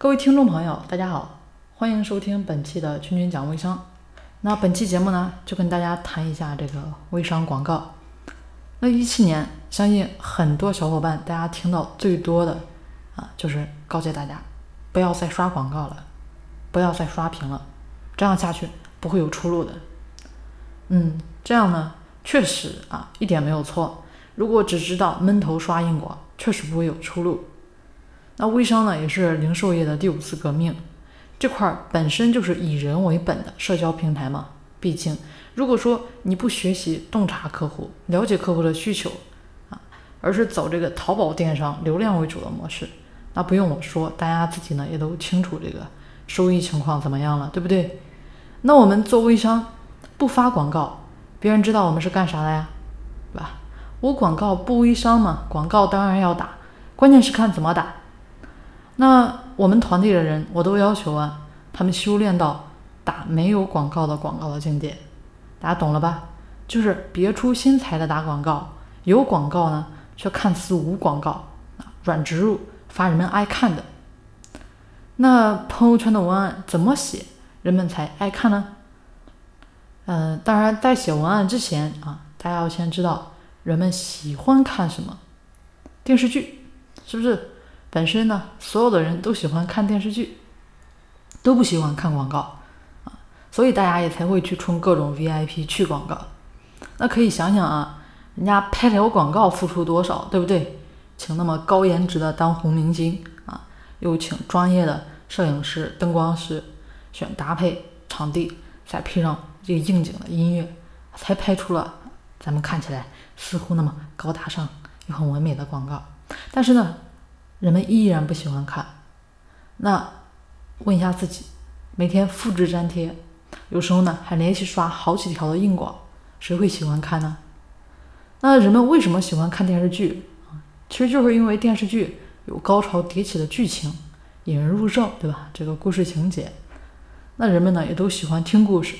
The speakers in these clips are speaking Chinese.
各位听众朋友，大家好，欢迎收听本期的君君讲微商。那本期节目呢，就跟大家谈一下这个微商广告。那一七年，相信很多小伙伴大家听到最多的啊，就是告诫大家不要再刷广告了，不要再刷屏了，这样下去不会有出路的。嗯，这样呢，确实啊，一点没有错。如果只知道闷头刷硬广，确实不会有出路。那微商呢，也是零售业的第五次革命，这块儿本身就是以人为本的社交平台嘛。毕竟，如果说你不学习洞察客户、了解客户的需求啊，而是走这个淘宝电商流量为主的模式，那不用我说，大家自己呢也都清楚这个收益情况怎么样了，对不对？那我们做微商不发广告，别人知道我们是干啥的呀，对吧？无广告不微商嘛，广告当然要打，关键是看怎么打。那我们团队的人，我都要求啊，他们修炼到打没有广告的广告的境界，大家懂了吧？就是别出心裁的打广告，有广告呢，却看似无广告啊，软植入发人们爱看的。那朋友圈的文案怎么写，人们才爱看呢？嗯，当然在写文案之前啊，大家要先知道。人们喜欢看什么电视剧？是不是本身呢？所有的人都喜欢看电视剧，都不喜欢看广告啊，所以大家也才会去充各种 VIP 去广告。那可以想想啊，人家拍条广告付出多少，对不对？请那么高颜值的当红明星啊，又请专业的摄影师、灯光师，选搭配场地，再配上这个应景的音乐，才拍出了咱们看起来。似乎那么高大上又很完美的广告，但是呢，人们依然不喜欢看。那问一下自己，每天复制粘贴，有时候呢还连续刷好几条的硬广，谁会喜欢看呢？那人们为什么喜欢看电视剧？其实就是因为电视剧有高潮迭起的剧情，引人入胜，对吧？这个故事情节，那人们呢也都喜欢听故事。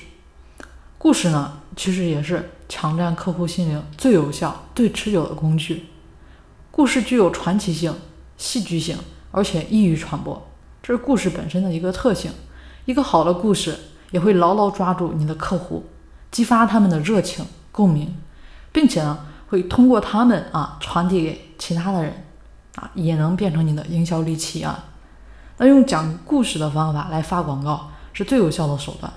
故事呢，其实也是抢占客户心灵最有效、最持久的工具。故事具有传奇性、戏剧性，而且易于传播，这是故事本身的一个特性。一个好的故事也会牢牢抓住你的客户，激发他们的热情、共鸣，并且呢，会通过他们啊传递给其他的人啊，也能变成你的营销利器啊。那用讲故事的方法来发广告是最有效的手段。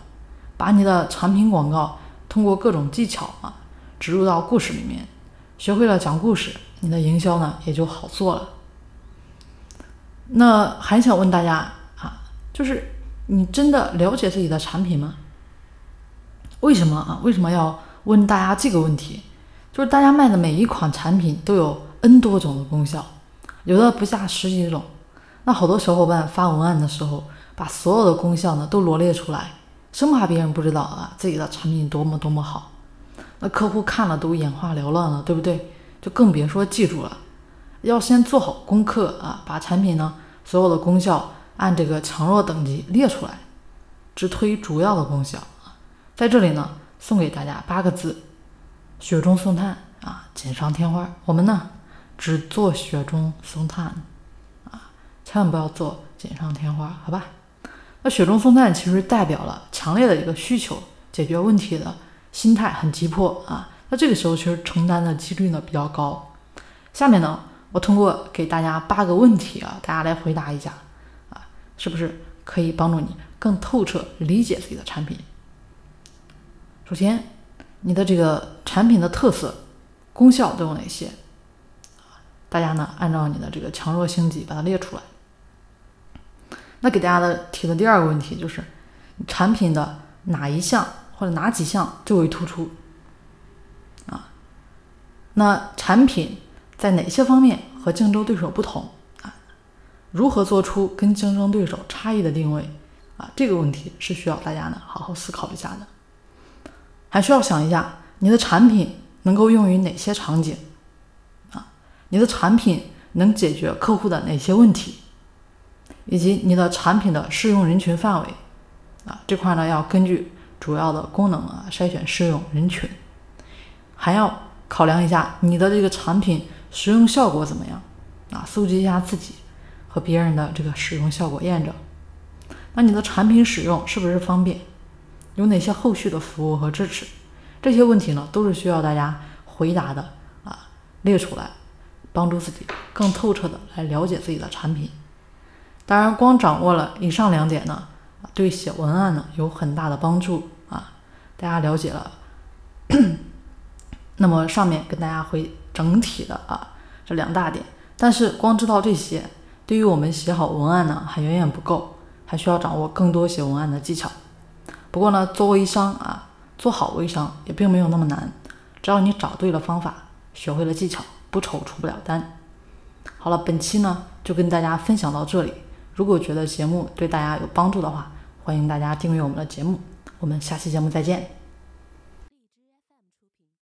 把你的产品广告通过各种技巧啊植入到故事里面，学会了讲故事，你的营销呢也就好做了。那还想问大家啊，就是你真的了解自己的产品吗？为什么啊？为什么要问大家这个问题？就是大家卖的每一款产品都有 N 多种的功效，有的不下十几种。那好多小伙伴发文案的时候，把所有的功效呢都罗列出来。生怕别人不知道啊，自己的产品多么多么好，那客户看了都眼花缭乱了，对不对？就更别说记住了。要先做好功课啊，把产品呢所有的功效按这个强弱等级列出来，只推主要的功效。在这里呢，送给大家八个字：雪中送炭啊，锦上添花。我们呢只做雪中送炭啊，千万不要做锦上添花，好吧？那雪中送炭其实代表了强烈的一个需求，解决问题的心态很急迫啊。那这个时候其实承担的几率呢比较高。下面呢，我通过给大家八个问题啊，大家来回答一下啊，是不是可以帮助你更透彻理解自己的产品？首先，你的这个产品的特色、功效都有哪些？大家呢按照你的这个强弱星级把它列出来。那给大家的提的第二个问题就是，产品的哪一项或者哪几项最为突出？啊，那产品在哪些方面和竞争对手不同？啊，如何做出跟竞争对手差异的定位？啊，这个问题是需要大家呢好好思考一下的。还需要想一下，你的产品能够用于哪些场景？啊，你的产品能解决客户的哪些问题？以及你的产品的适用人群范围，啊，这块呢要根据主要的功能啊筛选适用人群，还要考量一下你的这个产品使用效果怎么样，啊，搜集一下自己和别人的这个使用效果验证。那你的产品使用是不是方便？有哪些后续的服务和支持？这些问题呢，都是需要大家回答的啊，列出来，帮助自己更透彻的来了解自己的产品。当然，光掌握了以上两点呢，对写文案呢有很大的帮助啊。大家了解了，那么上面跟大家回整体的啊这两大点。但是光知道这些，对于我们写好文案呢还远远不够，还需要掌握更多写文案的技巧。不过呢，做微商啊，做好微商也并没有那么难，只要你找对了方法，学会了技巧，不愁出不了单。好了，本期呢就跟大家分享到这里。如果觉得节目对大家有帮助的话，欢迎大家订阅我们的节目。我们下期节目再见。